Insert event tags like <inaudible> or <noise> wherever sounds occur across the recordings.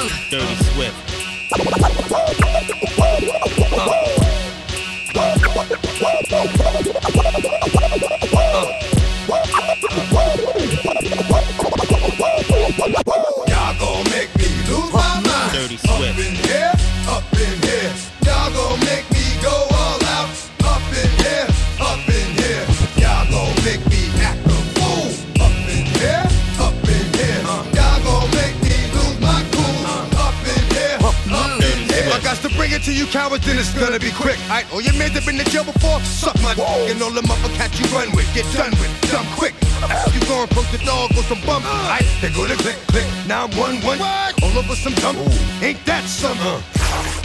Dirty Swift. Y'all it to you cowards, then it's gonna be quick. Alright, oh, all your mans have been to jail before, suck my dick. And all the motherfuckers you run with, get done with, dumb quick. You go and approach the dog with some bumps, alright, they go to click, click, now I'm one, one. All over some dump, ain't that summer?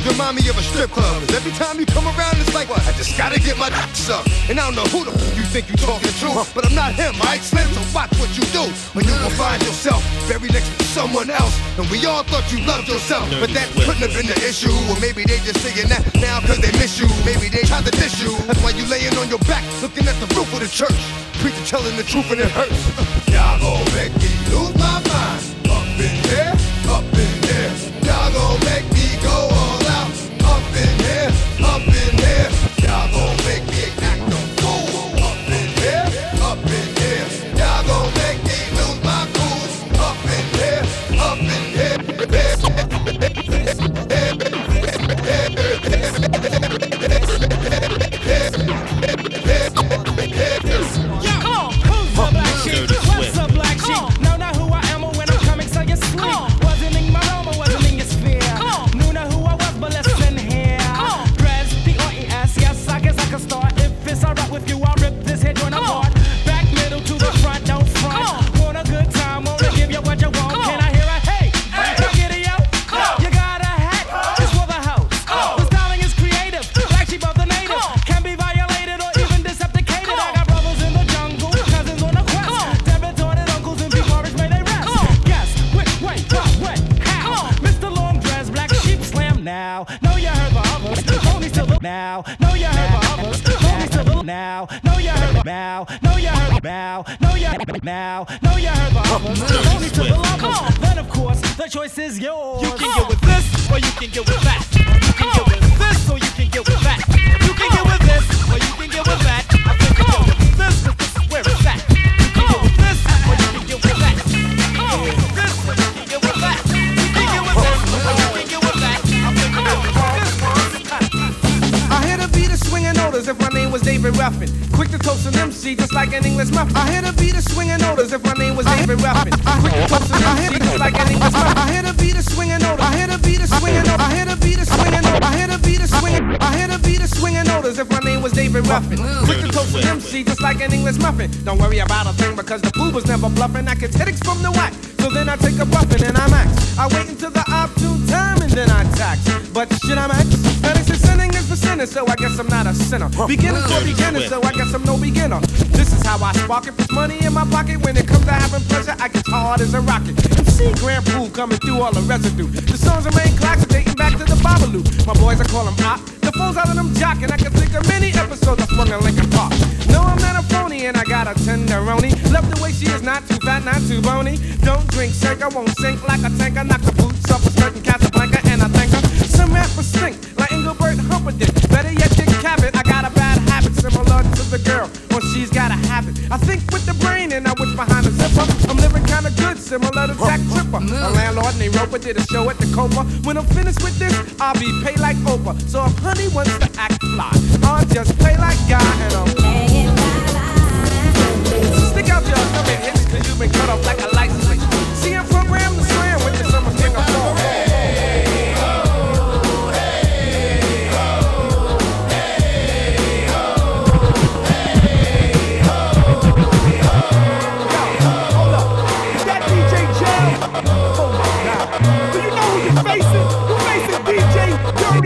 Remind me of a strip club. 'cause every time you come around, it's like, what? I just gotta get my <laughs> dick sucked. And I don't know who the f- you think you're talking to, but I'm not him, alright, Slim? So watch what you do, or you will find yourself very next to someone else. And we all thought you loved yourself, but that couldn't have been the issue. Or maybe they just saying that now cause they miss you. Maybe they tried to diss you. That's why you laying on your back, looking at the roof of the church. Preacher telling the truth and it hurts. Y'all gon' make me lose my choice is yours. You can get with this, or you can get with that. You can get with this, or you can get with that. You can get with this, or you can get with that. I think you get with this, 'cause this is where it's at. You can get with this, or you can get with that. You can get with this, or you can get with that. You can get with this, or you can get with that. I think you get with this, 'cause it's. I hear the beat of swinging odors if my name was David Ruffin. Quick to toast an MC just like an English muffin. I hear Ruffin. Quick to toast an MC just like an English muffin. Don't worry about a thing because the poo was never bluffing. I get headaches from the whack. So then I take a buffin and I max. I wait until the opportune time and then I tax. But shit, I'm max. They say sinning is for sinners, so I guess I'm not a sinner. Beginners for beginners, so I guess I'm no beginner. This is how I spark it. Put money in my pocket. When it comes to having pleasure, I get hard as a rocket. MC Grand Pool coming through all the residue. The songs remain classic, dating back to the Babalu. My boys, I call them op. The phones out of them jocking. I can think of many episodes I swung Lincoln Park. No, I'm not a phony, and I got a tenderoni. Love the way she is, not too fat, not too bony. Don't drink, shake, I won't sink like a tanker. Knock the boots off a skirt in Casablanca, and I thank her. Some rappers stink like Engelbert Humperdinck. Better yet, Dick Cavett. I got a bad habit similar to the girl when she's got a habit. I think with the brain and I wish behind the similar to Jack Tripper. A landlord named Roper did a show at the Copa. When I'm finished with this, I'll be paid like Oprah. So if honey wants to act fly, I'll just play like guy and I'm Stick out your thumb and hits cause you've been cut off like a light switch. See, I'm programmed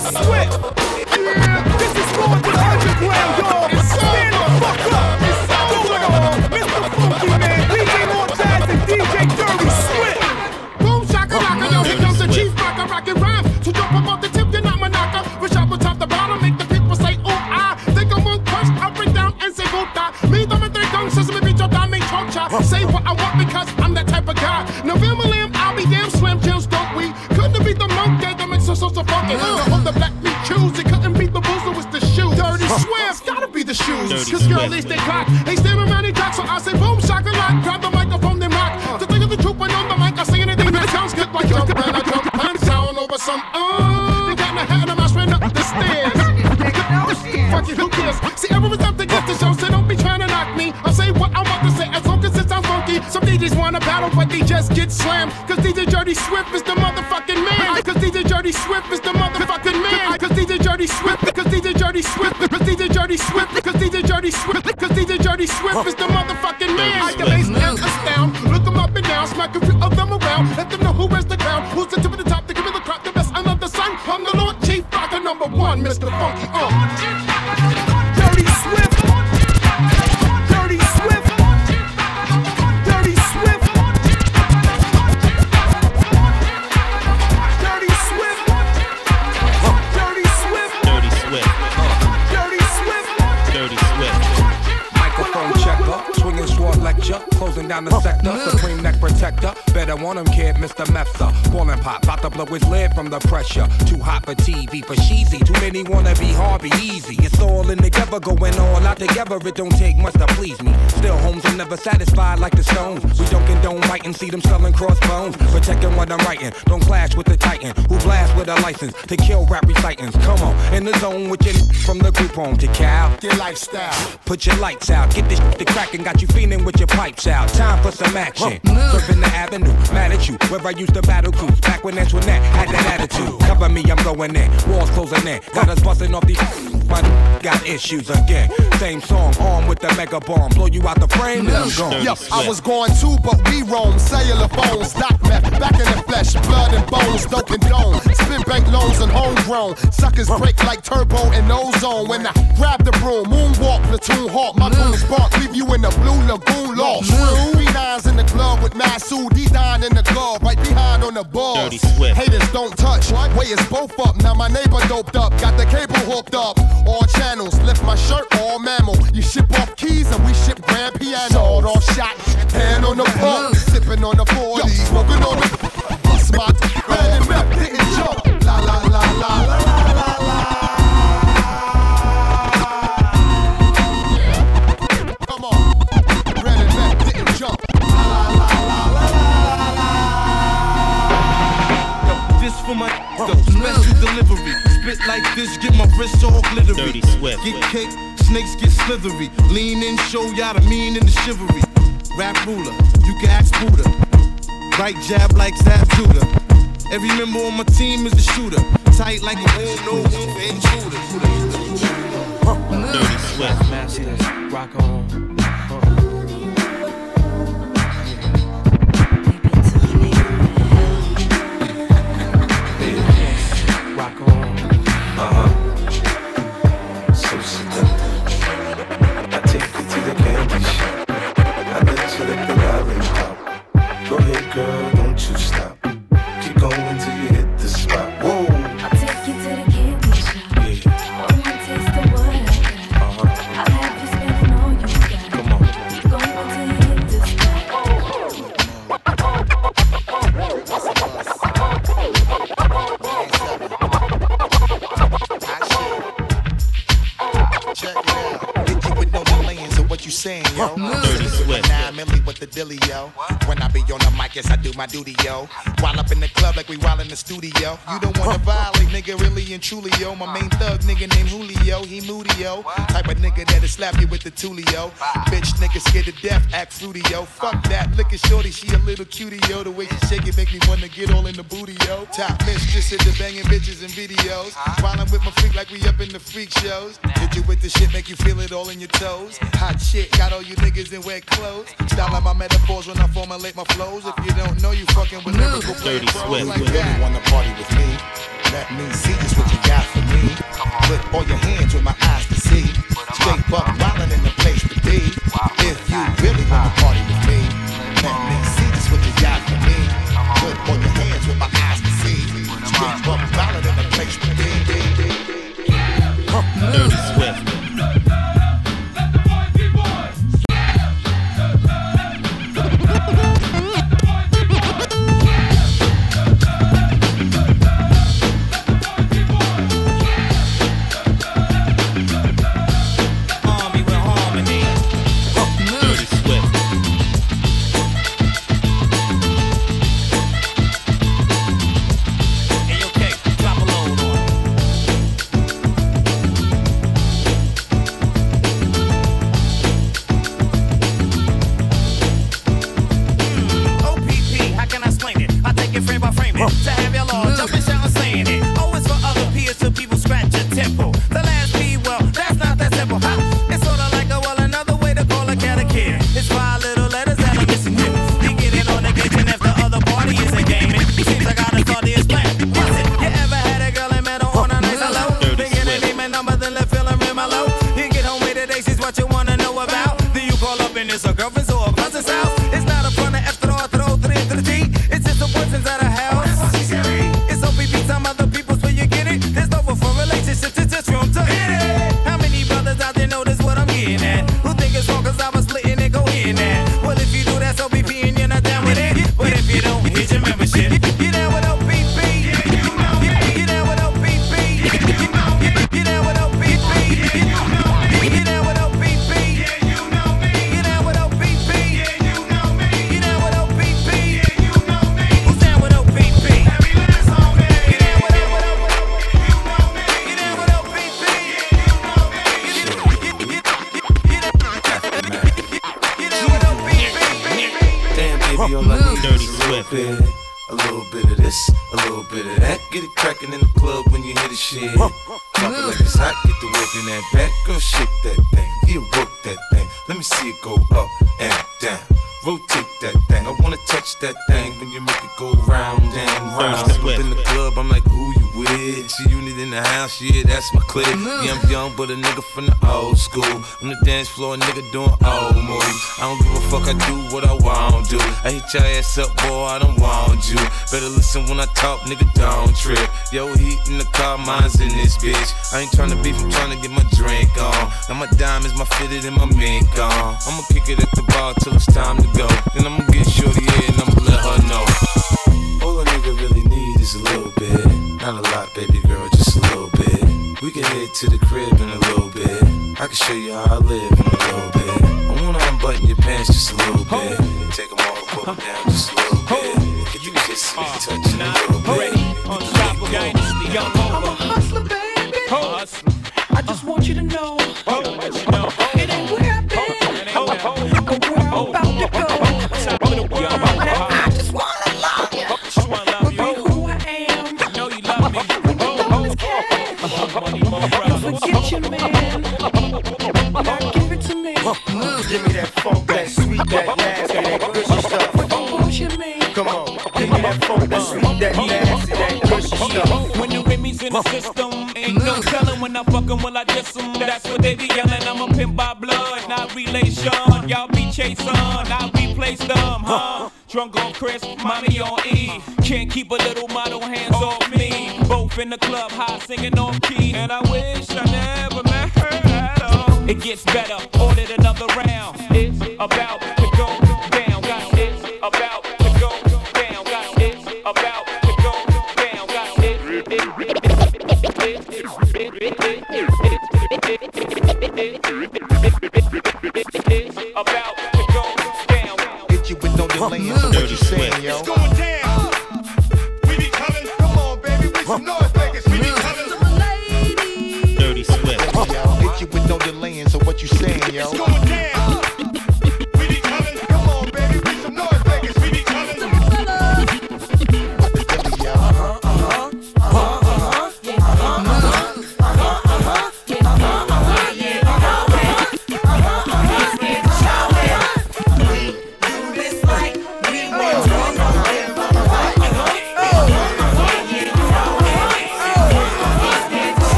Swift. Yeah, this is to the underground, y'all. Stand the fuck up. Going on, Mr. Funky Man, DJ Lord and DJ Dirty Swift. Boom shaka rocka, yo, here comes the chief rocker, rockin' rhymes. So jump up off the tip, you're not monaca. Rush up on top the bottom, make the people say, oh, I. Think I'm gonna crush up down and say, go die. Me, dame three guns, sesame beat your dime, make chop. Say what I want because I'm that type of guy. November lamb, I'll be damn slam, jam, stoke we. Couldn't beat the moon, dead diamonds, so so funky. Uh, Cause girl, Swift. they stay clock. They staring around they talk, so I say boom, shaka lock. Grab the microphone, then rock. To think of the truth, but on the mic, I say anything that sounds good. Like jump, and I jump, and sound over some, uh. They got my hat and I'm ran up the stairs. Fuck you, who cares? See, everyone's up to get the show, so don't be trying to knock me. I'll say what I want to say, as long as it sounds funky. Some DJs wanna battle, but they just get slammed. Cause DJ Dirty Swift is the motherfucking man. Cause DJ Dirty Swift is the motherfucking man. Cause DJ Dirty Swift, cause DJ Dirty Swift, cause DJ Dirty Swift, Dirty Swift, cause DJ Dirty Swift is the motherfucking man. I can bass and astound, look them up and down, smack a few of them around, let them know who is the crown, who's the tip of the top, the give me the crop, the best, love the sun. I'm the Lord Chief Rocker number one, Mr. Funky. Uh. Down the sector, neck protector. Better want him, kid, Mr. Mepsa. Ballin' pop, about to blow his lid from the pressure. Too hot for TV, for cheesy. Too many wanna be hard, be easy. It's all in together, going all out together. It don't take much to please me. Still, homes are never satisfied like the stones. We don't condone writing, see them selling crossbones. Protecting what I'm writing, don't clash with the titan who blast with a license to kill rap recitants. Come on, in the zone with your from the group home to Cal. Your lifestyle. Put your lights out, get this shit to crackin', got you feeling with your pipes out. Time for some action. Surfing the avenue, mad at you. Where I used to battle cruise, back when Antoinette had that attitude. Cover me, I'm going in. Walls closing in. Got us busting off these. My got issues again. Same song, armed with the mega bomb. Blow you out the frame and I'm gone. I was going too, but we roam. Cellular phones, stock meth, back in the flesh, blood and bones, don't condone. Spin bank loans and homegrown. Suckers break like turbo and ozone. When I grab the broom, moonwalk, platoon hawk, my goons bark, leave you in the blue lagoon lost. Three nines in the glove with Masood, D nine in the glove, right behind on the balls. Haters don't touch. Way is both up. Now my neighbor doped up, got the cable hooked up. All channels, lift my shirt, all mammal. You ship off keys and we ship grand piano. Sawed off shot, hand on the pump, sipping on the 40, smoking on the. Bust my this, get my wrist all glittery. Dirty Swift. Get cake, snakes get slithery. Lean in, show y'all the mean and the chivalry. Rap ruler, you can ask Buddha. Right jab like Zab Judah. Every member on my team is a shooter. Tight like a home, no room for intruders. Dirty Swift. Masters, rock on. My duty, yo. While up in the club like we in the studio. You don't wanna violate, nigga, really and truly, yo. My main thug, nigga named Julio, he moody, yo. Type of nigga that'll slap you with the tulio. Bitch, nigga scared to death, act fruity, yo. Fuck that, look at shorty, she a little cutie, yo. The way she shake it make me wanna get all in the booty, yo. Top mistress at the banging bitches and videos. While I'm with my freak like we up in the freak shows. Hit you with the shit, make you feel it all in your toes. Hot shit, got all you niggas in wet clothes. Style out my metaphors when I formulate my flows. If you don't know, you fucking with lyrical Dirty playing pros Swift. like that. Wanna party with me? Let me see just what you got for me. Put all your hands with my eyes to see. Straight buck wildin' in the place to be. If you really wanna party with me, let me see just what you got for me. Put all your hands with my eyes to see. Straight buck wildin' in the place to be. Dirty Swift. but a nigga from the old school. On the dance floor, a nigga doing old moves. I don't give a fuck, I do what I want to. I hit your ass up, boy, I don't want you. Better listen when I talk, nigga, don't trip. Yo, heat in the car, mine's in this bitch. I ain't tryna beef, I'm tryna get my drink on. Now my diamonds, my fitted, and my mink on. I'ma kick it at the bar till it's time to go. Then I'ma get shorty here and I'ma let her know. We can head to the crib in a little bit. I can show you how I live in a little bit. I wanna unbutton your pants just a little bit. Take them off, put them down just a little bit. system.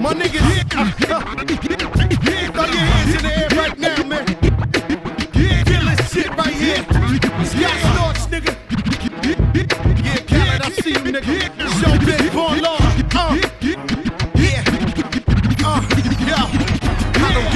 My nigga, throw your hands in the air right now, man. Yeah, feel shit right here. Scott Storch, nigga. Yeah, Khaled, I see you, nigga. Show Big Born Law.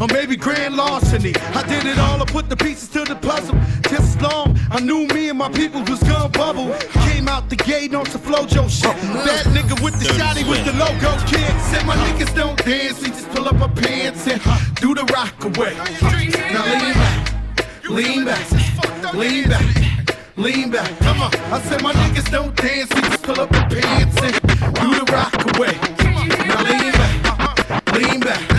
or maybe grand larceny. I did it all, I put the pieces to the puzzle. Just as long, I knew me and my people was gonna bubble. Came out the gate on some flojo shit. That nigga with the shotty with the logo kid. Said my niggas don't dance, we just pull up our pants and do the rock away. Now lean back, lean back, lean back, lean back. Come on, I said my niggas don't dance, we just pull up our pants and do the rock away. Now lean back, lean back,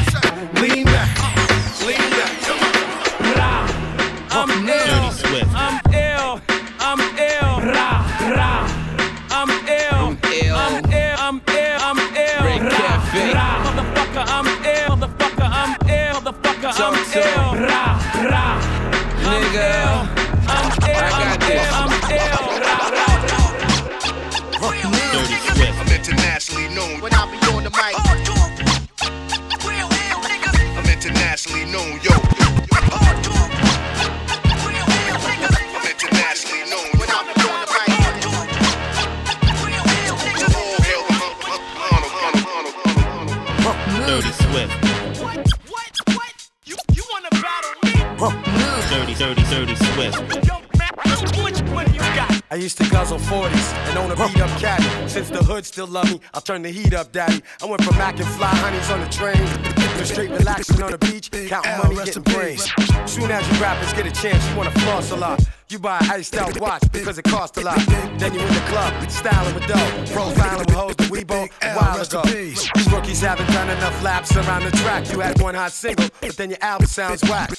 still love me, I'll turn the heat up, daddy. I went from Mac and fly honeys on the train to straight relaxing on the beach, counting money, getting brains. Soon as you rappers get a chance, you wanna floss a lot. You buy an iced out watch because it costs a lot. Then you in the club, styling with dough, profiling with hoes that we both a while ago. You rookies haven't done enough laps around the track. You had one hot single, but then your album sounds whack.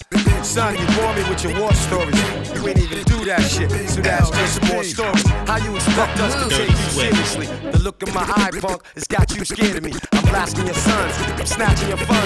Son, you bore me with your war stories. You ain't even do that shit, so that's just more stories. How you expect us to take you seriously? The look in my eye, punk, has got you scared of me. I'm blasting your sons, I'm snatching your funds.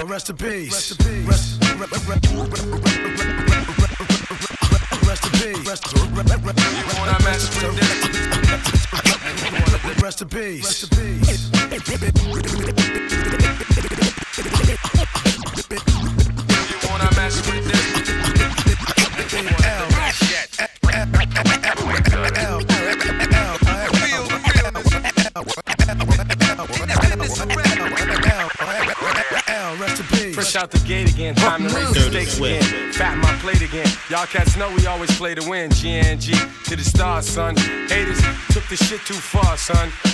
L, rest in peace. Rest in peace. Rest, re- re- re- rest in peace. Rest, rest in peace. Rest in peace. Y'all cats know we always play to win. GNG to the stars, son. Haters took the shit too far, son.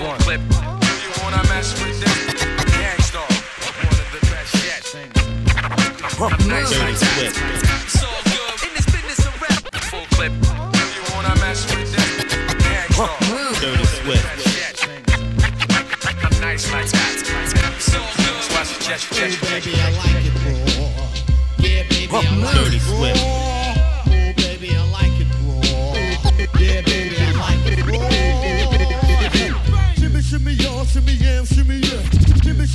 one. Clip. You wanna mess with this? Gang Starr. One of the best yet. Nice Dirty like that. Swift. So good in this business of rap. Full clip. You wanna mess with this? Gang Starr. Dirty Swift. Nice like that. So good. So I suggest you check baby, I like it raw. Yeah, baby, I like it raw. Swift.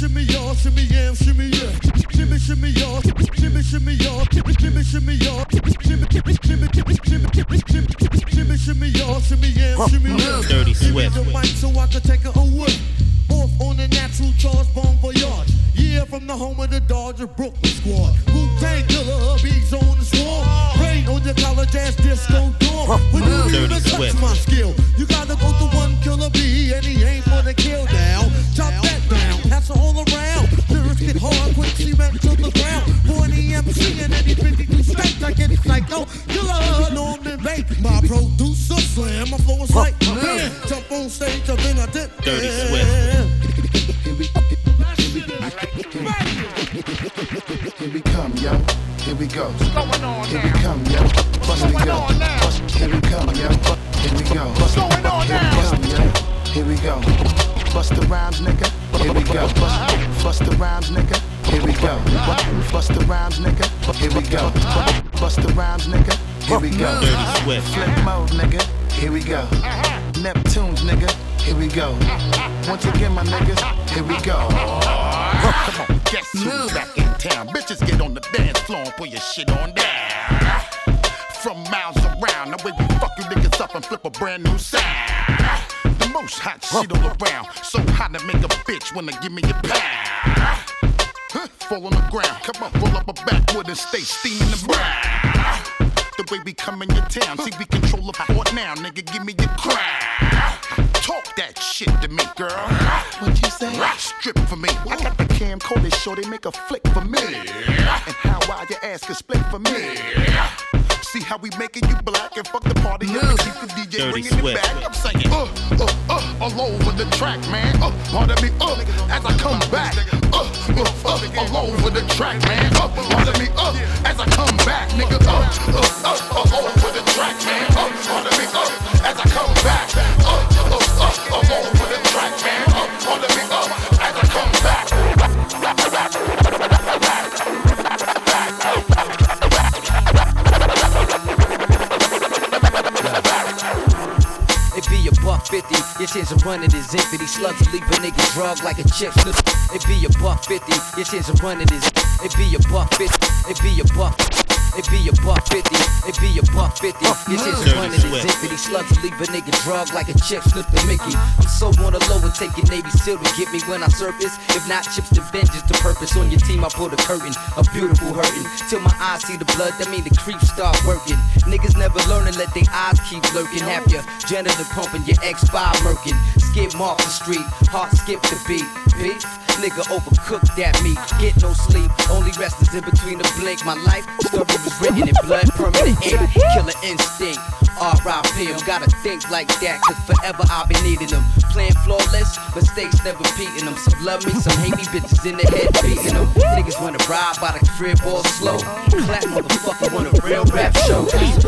shimmy y'all, shimmy yam, shimmy yeah. Shimmy shimmy y'all, shimmy shimmy y'all, shimmy shimmy y'all, shimmy shimmy shimmy shimmy shimmy shimmy shimmy y'all, shimmy yam, shimmy yeah. Dirty Swift. Give me the mic so I can take it away. Off on a natural charge, bon voyage. Yeah, from the home of the Dodger Brooklyn squad. Who tank killer bees on the swarm? Rain on your college ass disco dorm. When you even touch my skill, you gotta go to one killer bee and he ain't for the kill. Producer slam, my flow is like man. Jump on stage, and then I did. Dirty yeah. Swift. Here we come, yo. Here we go. Here we come, yo. Bust we go. Bust. Here we come, yo. Bu- Here we go. Bust. Here we come, yo. Here we go. Bust the rhymes, nigga. Here we go. Bust, bust the rhymes, nigga. Here we go. Bust the rhymes, nigga. Here we go. Bust the rhymes, nigga. Here we go. Dirty Swift. Flip mode, nigga. Here we go. Neptunes, nigga. Here we go. Once again, my niggas. Here we go. Come on, guess who's back in town? Bitches get on the dance floor and put your shit on down. From miles around, the way we fuck you niggas up and flip a brand new sound. The most hot shit all around. So hot to make a bitch wanna give me a pound. Fall on the ground, come on, roll up a backwood and stay steaming the brown. The way we come in your town, see we control the now, nigga, give me your crown. Talk that shit to me, girl. What you say? Strip for me. I got the camcorder, show they make a flick for me. And how wide your ass can split for me. See how we making you black and fuck the party up and keep the DJ Dirty bringing Swift. it back. I'm saying, uh, uh, uh, all over the track, man. Uh, pardon me, uh, as I come back. Uh, uh, uh, all over the track, man. Uh, pardon me, uh, as I come back, nigga. Uh, uh, uh, all over the track, man. Uh, pardon me, Slugs leave a nigga drug like a chick. It be a buck fifty. Your chance of running is. It be a buck fifty. It be a buck. It be a buck fifty. It be a buck fifty. Your chance of running is infinity. Slugs leave a nigga drug like a chick. Slip the Mickey. I'm so on the low and taking Navy SEAL to get me when I surface. If not chips to vengeance, to purpose on your team. I pull the curtain, a beautiful hurting. Till my eyes see the blood, that mean the creep start working. Niggas never learn and let their eyes keep lurking. Have your janitor pumping, your X5 murking. Skip off the street, heart skip the beat. Nigga overcooked that meat. Get no sleep, only rest is in between the blink. My life story was written in blood, permanent ink. Killer instinct. R.I.P. I'm gotta think like that, cause forever I've been needing them. Playing flawless, mistakes never beating them. Some love me, some hate me, bitches in the head beating them. Niggas wanna ride by the crib all slow. Clap motherfucker want a real rap show.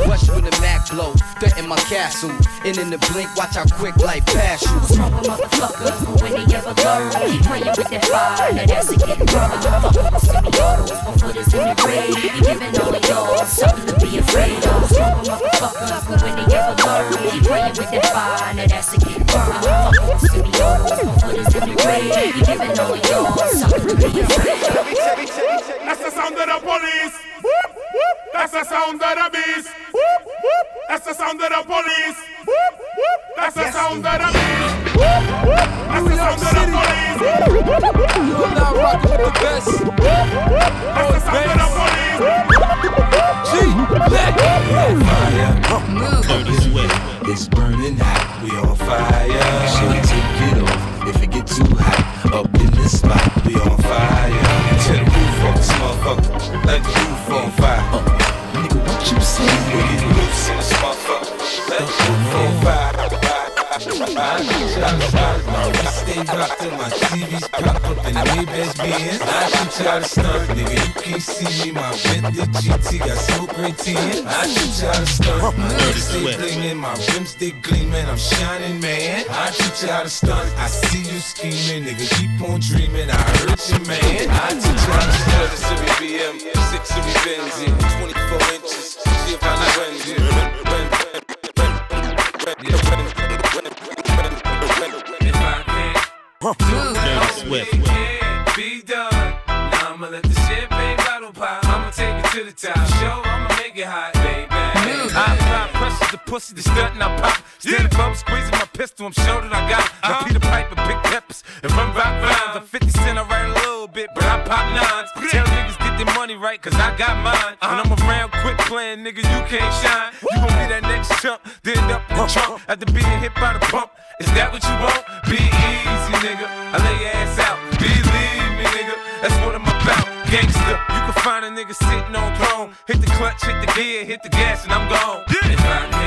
Rush when the Mac blow, threaten my castle. And in the blink, watch how quick life pass you. Smoking motherfuckers, when they ever learn, playing with that fire, that ass is getting burned. Fucking with semi-autos, my foot in the grave. Giving all of y'all something to be afraid of. Smoking motherfuckers, but when they ever learn, keep playing with that fire, that ass is getting burned. Fucking with semi-autos, my foot is in the grave. You giving all of y'all something to be afraid of. That's the sound of the police. Whoop, whoop. That's the sound of the beast. Whoop, whoop. That's the sound of the police. Whoop, whoop. That's the sound of the beast. Whoop, whoop. That's the sound of the police. Whoop, whoop. You're now rocking with the best. Whoop, whoop. That's the sound of the police. Let Dirty Swift. It's burning hot, we on fire. Take it off if it too hot? Up in this spot, we on fire. The roof let the roof on fire. nigga, what you say? We let the roof on fire. I stay locked in my TV's pop up in the Maybach Benz. I teach y'all to stunt, nigga. You can't see me, my Bentley GT got smoke green tea. I teach y'all to stunt, my Dirty niggas stay Swift. blingin', my rims they gleamin', I'm shining, man. I teach y'all to stunt, I see you scheming, nigga. Keep on dreaming, I hurt you, man. I teach y'all to stunt, it's six every Benz, 24 inches. See if I know when, yeah. Can't. Dirty Swift. Can't be done. Now I'ma let the champagne bottle pop. I'ma take it to the top. Show, I'ma make it hot, baby. I apply pressure to pussy to stunt and I pop. Standing up, squeezing my pistol, I'm sure that I got it. Now Peter Piper, big peppers, and run rock rhymes. I'm 50 cent, I write a little bit, but I pop nines. Tell niggas get their money right, cause I got mine. Uh-huh. And I'm around quick playing, nigga, you can't shine. You gon' be that next chump, then end up in the trunk after being hit by the pump. Is that what you want? Be easy, nigga. I lay your ass out. Believe me, nigga. That's what I'm about. Gangster, you can find a nigga sitting on throne. Hit the clutch, hit the gear, hit the gas, and I'm gone. If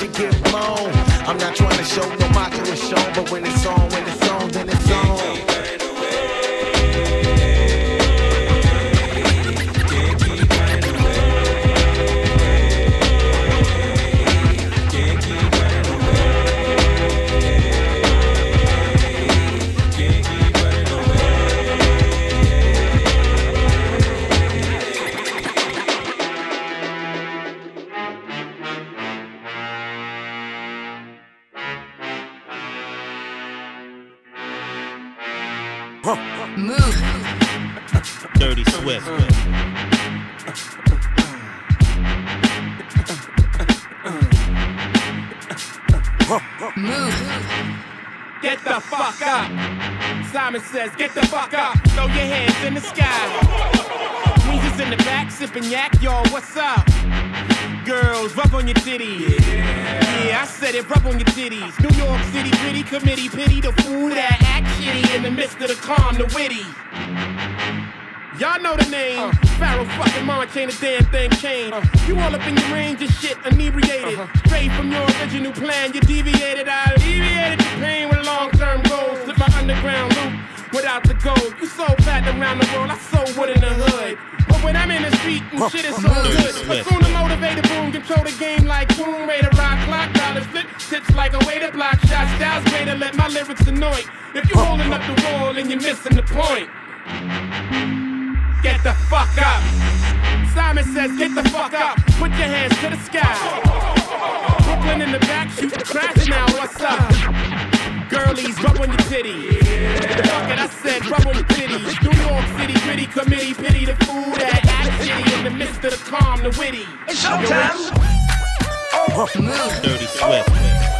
she get blown. I'm not trying to show no macho is shown But when it's on, ain't a damn thing changed. You all up in your range of shit, inebriated. Straight from your original plan, you deviated. I alleviated the pain with long term goals. Slip my underground loop without the gold. You so fat around the world, I so wood in the hood. But when I'm in the street and shit is so good, but soon the motivated boom, control the game like Tomb Raider, rock clock, dollars flip, tips like a way to block shots, styles way to let my lyrics annoy. If you holding up the wall and you're missing the point. Get the fuck up. Simon says, get the fuck up. Put your hands to the sky. Brooklyn in the back, shoot the crash now. What's up? Girlies, rub on your titties. Fuck it, I said, rub on your titties. New York City gritty committee, pity the fool that act shitty in the midst of the calm, the witty. It's showtime. Dirty Swift.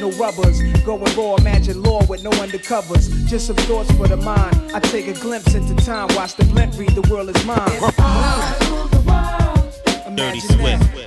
no rubbers. Going raw, imagine law with no undercovers. Just some thoughts for the mind. I take a glimpse into time. Watch the blimp read, the world is mine. Dirty Swift.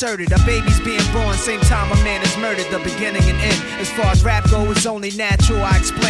Inserted. A baby's being born, same time a man is murdered. The beginning and end. As far as rap go, it's only natural. I explain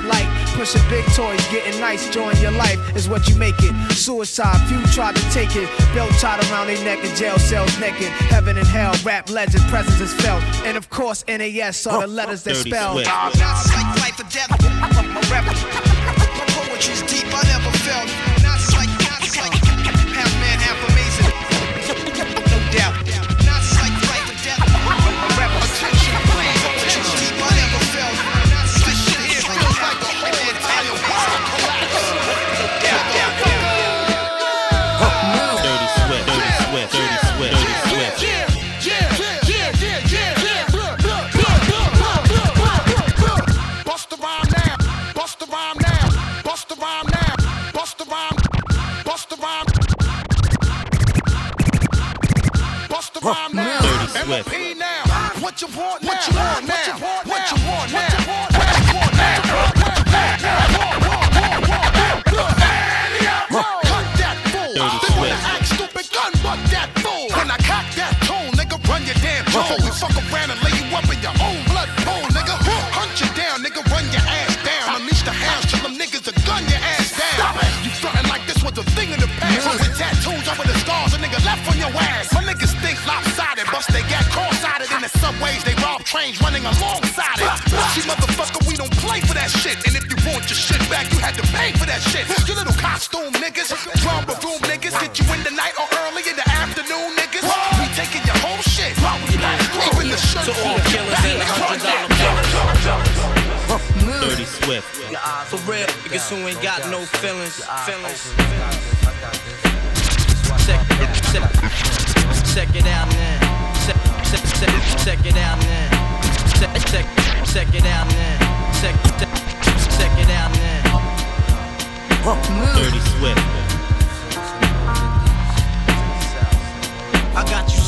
light. Pushing big toys, getting nice. Join your life is what you make it. Suicide, few tried to take it. Belt tied around their neck in jail cells naked. Heaven and hell, rap legend, presence is felt. And of course, NAS are the letters that spell. Swift. Not like life or death. My rap, my poetry's deep, I never felt. Bust the rhyme now, Dirty Swift. MOP now. What you want now? What you want now? What you want now? What you want now? What you want now? Cut that fool. Dirty They wanna act stupid, gun butt that fool. When I cock that tool, nigga, run your damn jaw. We fuck around and lay you up in your own blood pool, nigga. Hunt you down, nigga, run your ass down. Unleash the hounds, tell them niggas to gun your ass down. You frontin' like this was a thing in the past. With tattoos over the your ass. My niggas think lopsided, bust they got cross-sided in the subways. They rob trains running alongside it. See, motherfucker, we don't play for that shit. And if you want your shit back, you had to pay for that shit. You little costume niggas, drama room niggas, get you in the night or early in the afternoon niggas. We taking your whole shit. Even the shirt. To all the killers and the hundred dollar billers. Dirty Swift. For real, niggas who ain't got no feelings. Feelings. Dirty Swift. I got you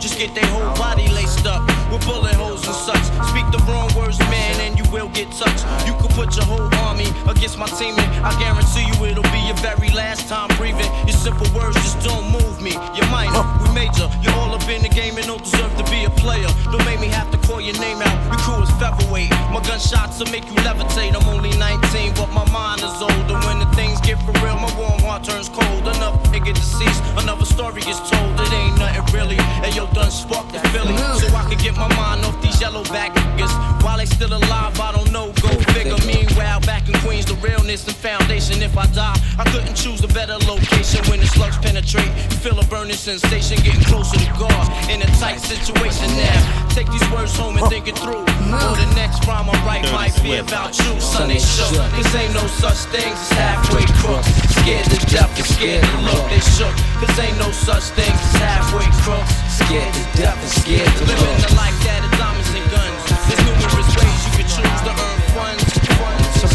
just get their whole body laced up with bullet holes and such. Speak the wrong words, man, and you will get touched. You could put your whole army against my team, and I guarantee you it'll be your very last time breathing. Your simple words just don't move me. You're minor, we major. You're all up in the game and don't deserve to be a player. Don't make me have to call your name out. Your crew is featherweight. My gunshots will make you levitate. I'm only 19, but my mind is older. When the things get for real, my warm heart turns cold. Another nigga deceased, another story gets told. It ain't nothing really. And yo, done sparked the feeling. So I can get my mind off these yellow back niggas. While they still alive, I don't know. Go figure. Meanwhile, back in Queens, the realness and foundation. If I die, I couldn't choose a better location. When the slugs penetrate, feel a burning sensation. Getting closer to God in a tight situation now. Take these words home and think it through. Or the next rhyme I write might be about you. Son, they shook. Cause ain't no such things as halfway crooks. Scared to death and scared to look. They shook. Cause ain't no such thing as halfway crooks. Scared to death and scared to look. Living the life that is diamonds and guns. There's numerous ways you can choose to earn funds.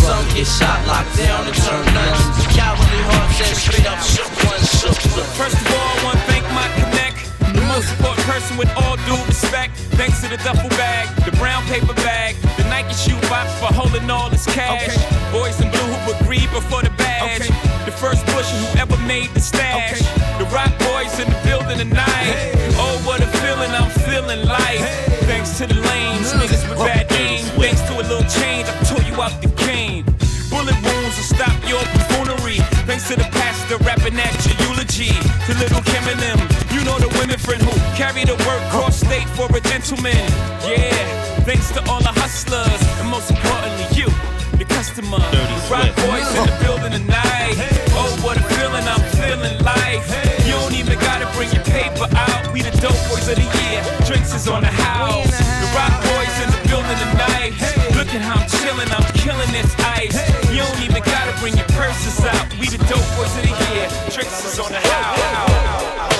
Some get shot, locked down, and turn nuns. Cowardly hearts and straight up shook ones. Shook. First of all, I want to thank my connect. Most important person with all due respect. Thanks to the duffel bag, the brown paper bag, the Nike shoe box for holding all this cash. Boys in blue who agreed before the badge. The first pusher who ever made the stash. The rock boys in the building tonight. Oh, what a feeling, I'm feeling life. Thanks to the lanes, niggas with bad aim. Thanks to a little change, I tore you out the game. Bullet wounds will stop your buffoonery. Thanks to the pastor rapping at your eulogy. To little Kim and them, you know the women friend who carry the work cross state for a gentleman. Yeah, thanks to all the hustlers, and most importantly, you, the customer. Rock boys in the building tonight. Oh, what a feeling, I'm feeling life. You don't even gotta bring your paper out. We the dope boys of the year. Drinks is on the house. The rock boys in the building tonight. Look at how I'm chilling, I'm killing this ice. You don't even gotta bring your purses out. We the dope boys of the year. Drinks is on the house.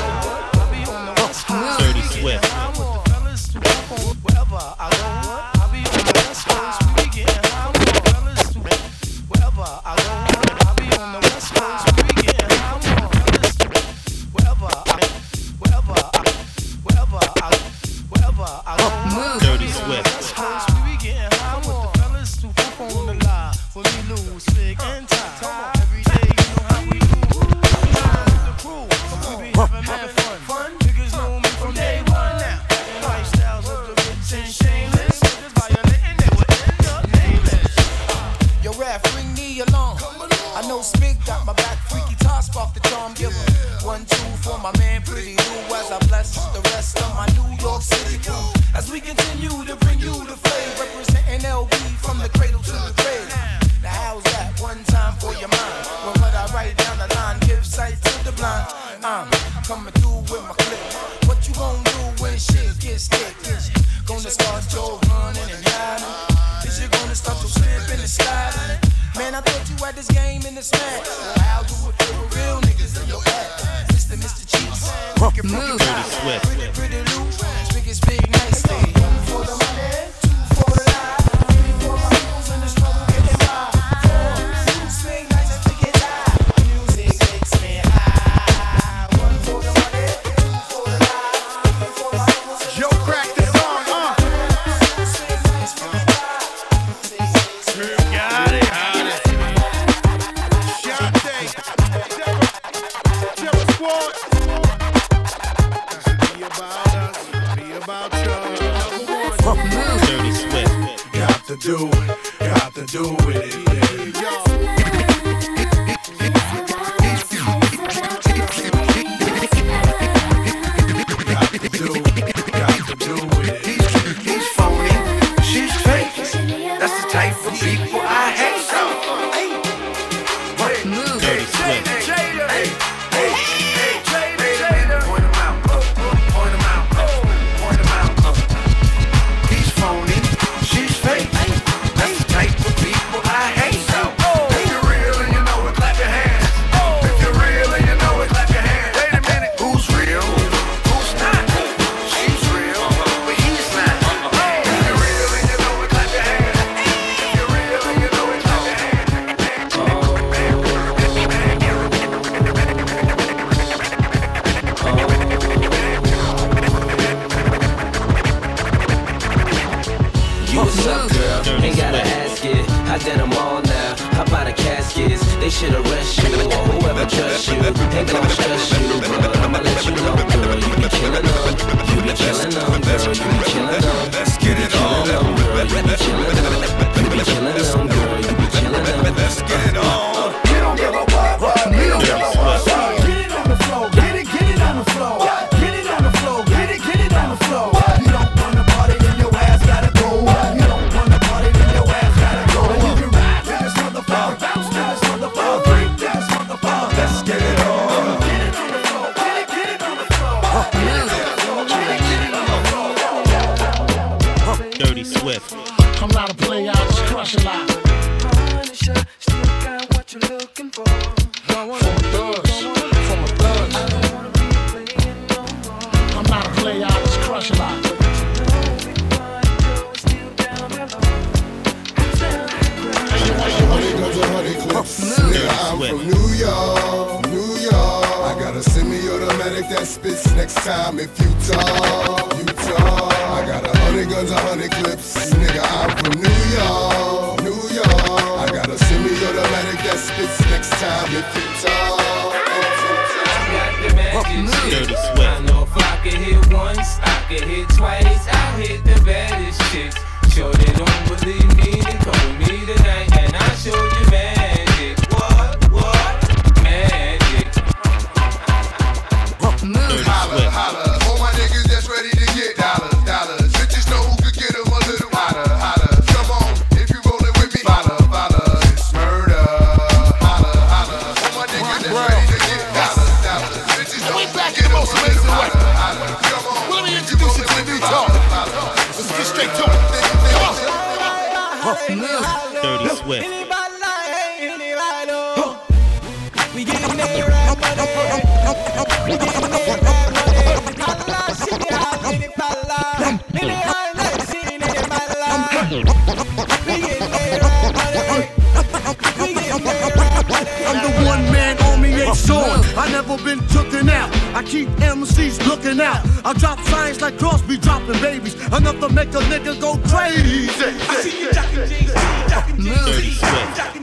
out. I drop signs like Crosby dropping babies. Enough to make a nigga go crazy. I see you jocking jeans, jocking jeans, jocking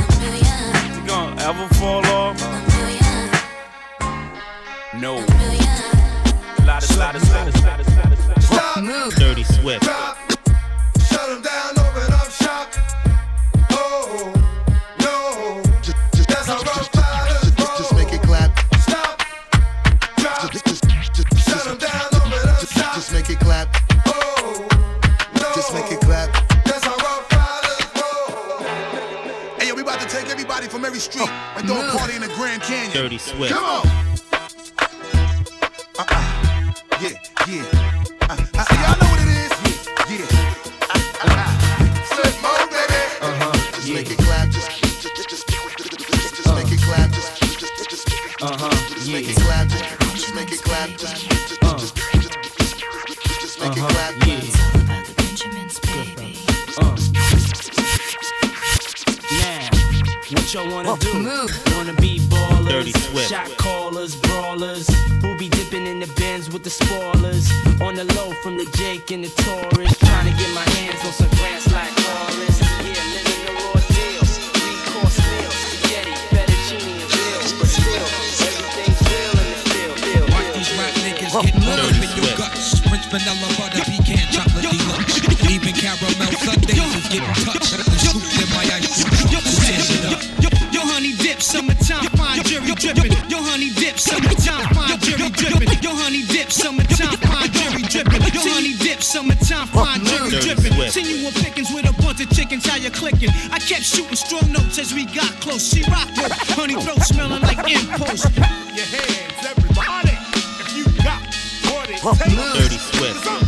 sundaes is getting touched. And scooped in my ice cream truck. Wu tears it up? Yo, yo, honey dip, summertime, fine jury dripping. Yo, honey dip, summertime, fine jury dripping. Yo, honey dip, summertime, fine jury dripping. Yo, honey dip, summertime, fine jury Dirty dripping. Swift. Seen you on pickings with a bunch of chickens, how you clicking? I kept shooting strong notes as we got close. She rock with honey throat smelling like impulse. Your hands, everybody. If you got what it takes. Dirty Swift.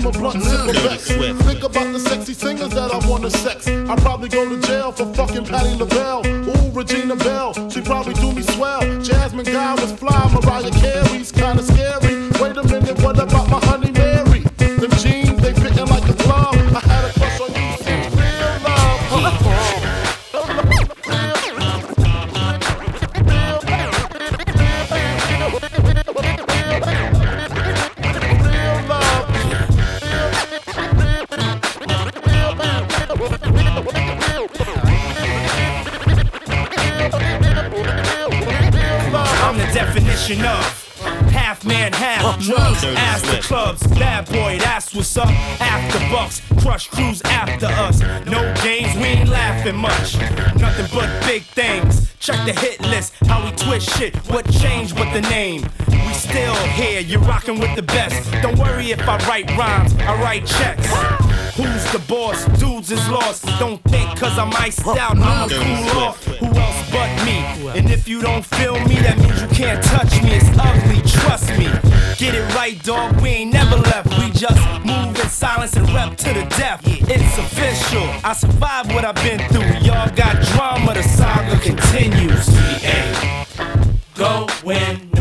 Steam a blunt, Dirty Think about the sexy singers that I wanna sex. I'd probably go to jail for fucking Patti LaBelle. How we twist shit. What changed with the name? We still here, you're rocking with the best. Don't worry if I write rhymes, I write checks. Who's the boss? Dudes is lost. Don't think cause I'm iced out, I'ma cool off. Who else but me? And if you don't feel me, that means you can't touch me. It's ugly, trust me. Get it right, dog. We ain't never left. We just move in silence and rep to the death. It's official. I survived what I've been through. Y'all got drama, the saga continues. We ain't going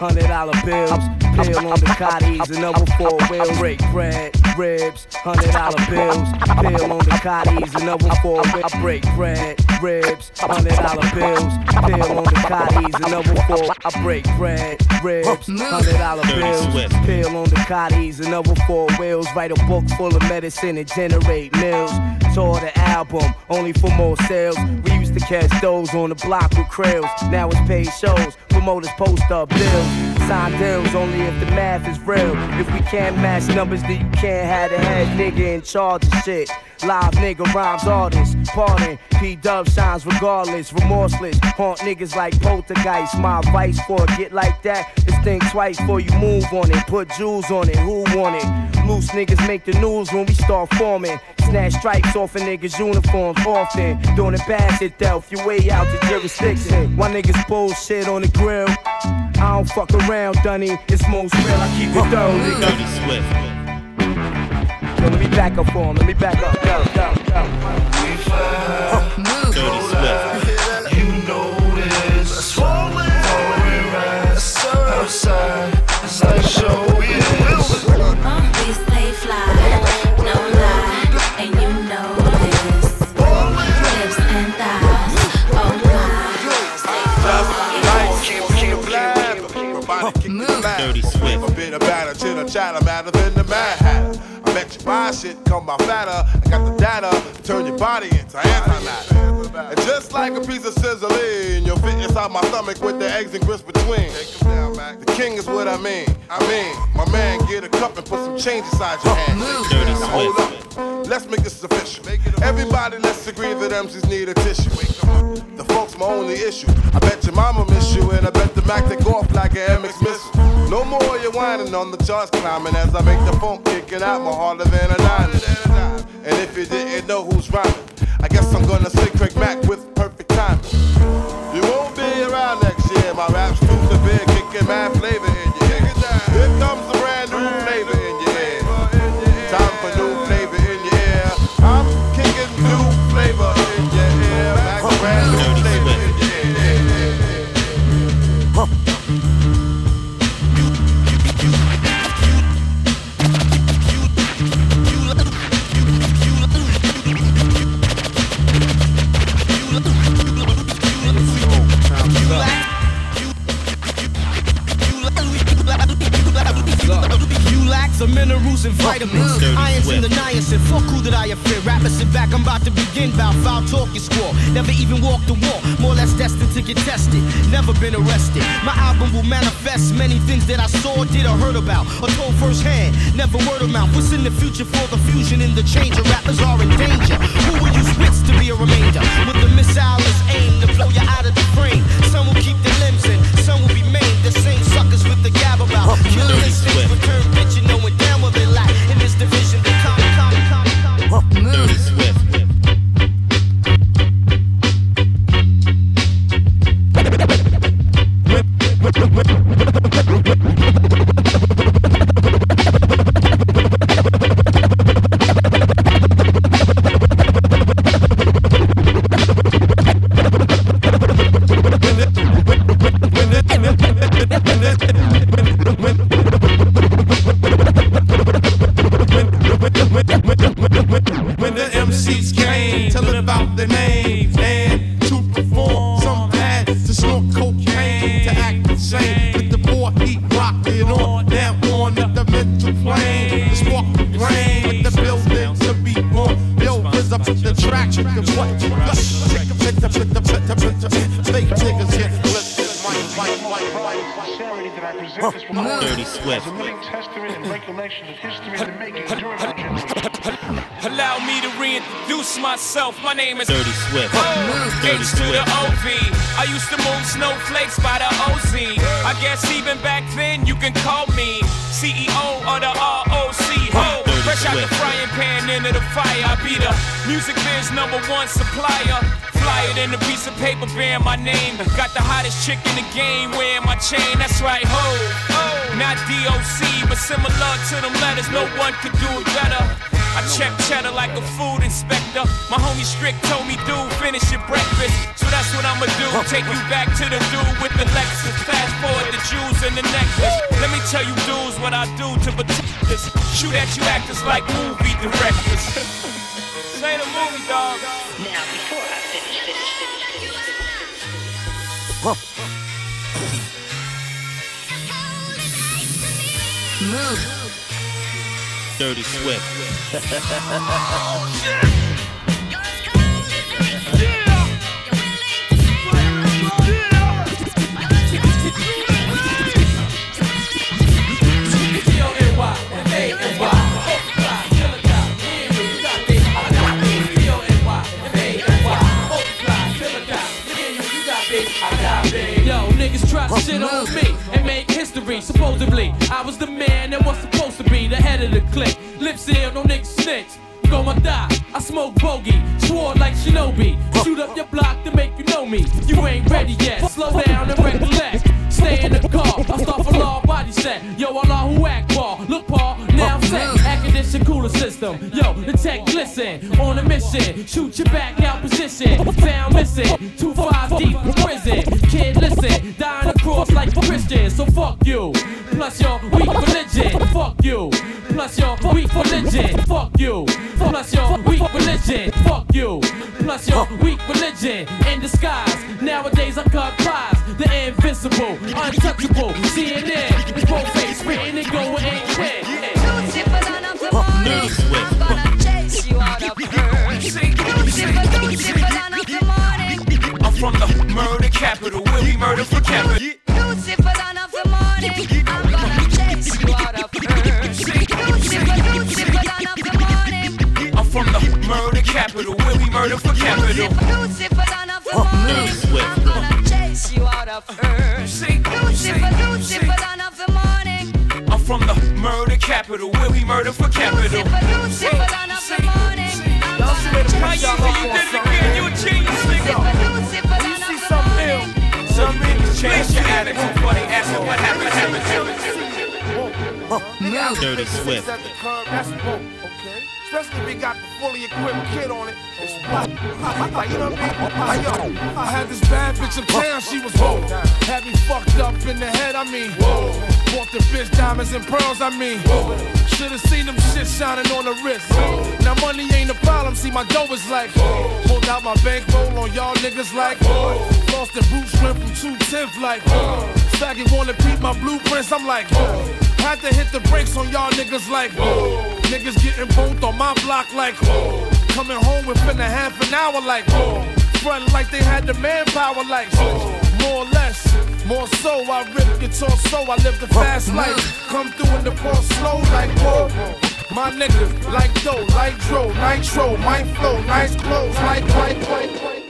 hundred dollar bills, pill on the cotties, another four wheels. Break bread, ribs, hundred dollar bills, pill on the cotties, another four wheels. I break bread, ribs, hundred dollar bills, pill on the cotties, another four. I break bread, ribs, hundred dollar Dirty bills, Swift. pill on the cotties, another four wheels. Write a book full of medicine and generate mills. Tour the album, only for more sales. We used to catch those on the block with krills. Now it's paid shows, promoters post up bills. Sign deals only if the math is real. If we can't match numbers, then you can't have the head nigga in charge of shit. Live nigga rhymes artists, pardon. P Dub shines regardless, remorseless. Haunt niggas like poltergeist. My advice for a get like that is think twice before you move on it. Put jewels on it, who want it? Loose niggas make the news when we start forming. Snatch stripes off of niggas' uniforms often. Doing it bad itself, your way out the jurisdiction. Why niggas bullshit on the grill? I don't fuck around, Dunny. It's most real, I keep it thorough, nigga. Swift. Yo, let me back up for him. Let me back up. Go, go, go. Dirty Swift. Just like a piece of sizzling, you'll fit inside my stomach with the eggs and grits between. The king is what I mean. I mean, my man, get a cup and put some change inside your hand. Dirty hold up. Let's make this official. Everybody, let's agree that MCs need a tissue. The folks, my only issue. I bet your mama miss you, and I bet the Mac take off like an MX missile. No more you whining on the charts climbing as I make the phone kicking out more harder than a nine. And if you didn't know who's rhyming, I guess I'm gonna say Craig Mack with perfect timing. You won't be around next year. My rap's too severe, kicking mad flavor in your ear. Here comes Lack minerals and vitamins. Dirty Irons in the niacin. Fuck who that I fear. Rappers sit back, I'm about to begin. Bout foul talking squall. Never even walked the wall. More or less destined to get tested. Never been arrested. My album will manifest many things that I saw, did, or heard about. Or told firsthand. Never word of mouth. What's in the future for the fusion and the change? of Rappers are in danger. Who will use wits to be a remainder? With the missile is aimed to blow you out of the frame. Some will keep their limbs in, some will be maimed. The same suckers with the gab about. Killing Swift. return myself. My name is Dirty Swift. Oh, Dirty H to the Swift. OV. I used to move snowflakes by the OZ. I guess even back then you can call me CEO of the ROC. Ho, fresh out the frying pan into the fire. I be the music biz number one supplier. Fly it in a piece of paper bearing my name. Got the hottest chick in the game wearing my chain. That's right, ho. Not DOC, but similar to them letters. No one could do it better. I check cheddar like a food inspector. My homie Strick told me, dude, finish your breakfast. So that's what I'ma do. Take you back to the dude with the Lexus. Fast forward the jewels and the necklace. Let me tell you, dudes, what I do to protect this. Shoot at you actors like movie directors. this ain't a movie, dog. Now, before I finish, finish, finish, Move. Dirty Swift. Yo, niggas try shit on me history. Supposedly, I was the man that was supposed to be the head of the clique. Lip seal, no niggas snitch. Go my die, I smoke bogey, swore like Shinobi. Shoot up your block to make you know me. You ain't ready yet. Slow down and recollect. Stay in the car, I start for law body set. Yo, Allah who act Air condition cooler system. Yo, the tech glisten. On a mission, shoot your back out position. Found missing, two five deep in prison. Kid, listen, dying across like Christians. So fuck you. Plus your weak religion. Fuck you. Plus your weak religion. Fuck you. Plus your weak religion. Fuck you. Plus your weak religion. In disguise. Nowadays I cut pies. The invincible, untouchable. CNN both face spitting and going ain't dirty sweat. I'm gonna chase you out of her. Zippa-doo, zippa-down of the morning. I'm from the murder capital, where we murder for capital. Lucifer, down of the morning. I'm gonna chase you out of her. Lucifer, Lucifer, down of the morning. I'm from the murder capital, where we murder for capital. Lucifer, down of the morning. I'm gonna chase you out of her. Lucifer, Lucifer, down of the morning. I'm from the murder capital, where we murder for capital. Lucifer, son of the morning. I'm gonna chase you You did it again, you a genius, nigga. You see something ill. Some niggas change your attitude for they asking what happened, happened, happened. Dirty Swift. Especially if he got the fully equipped kid on it. It's whoa. Like, you know what I mean? Like, yo, I had this bad bitch in town, she was whoa. Had me fucked up in the head, I mean. Whoa. Bought the bitch diamonds and pearls, I mean. Whoa. Should've seen them shit shining on the wrist. Now money ain't a problem, see my dough is like. Pulled out my bankroll on y'all niggas like. Lost the boot shrimp from 210th like. Faggot wanna peep my blueprints, I'm like. Had to hit the brakes on y'all niggas like. Niggas getting both on my block like. Coming home within a half an hour like. Front like they had the manpower like. More or less. More so, I rip guitar so I live the fast life. Come through in the ball slow like whoa. My nigga, like dough, like dro, nitro, my flow, nice clothes, like, like, like, like.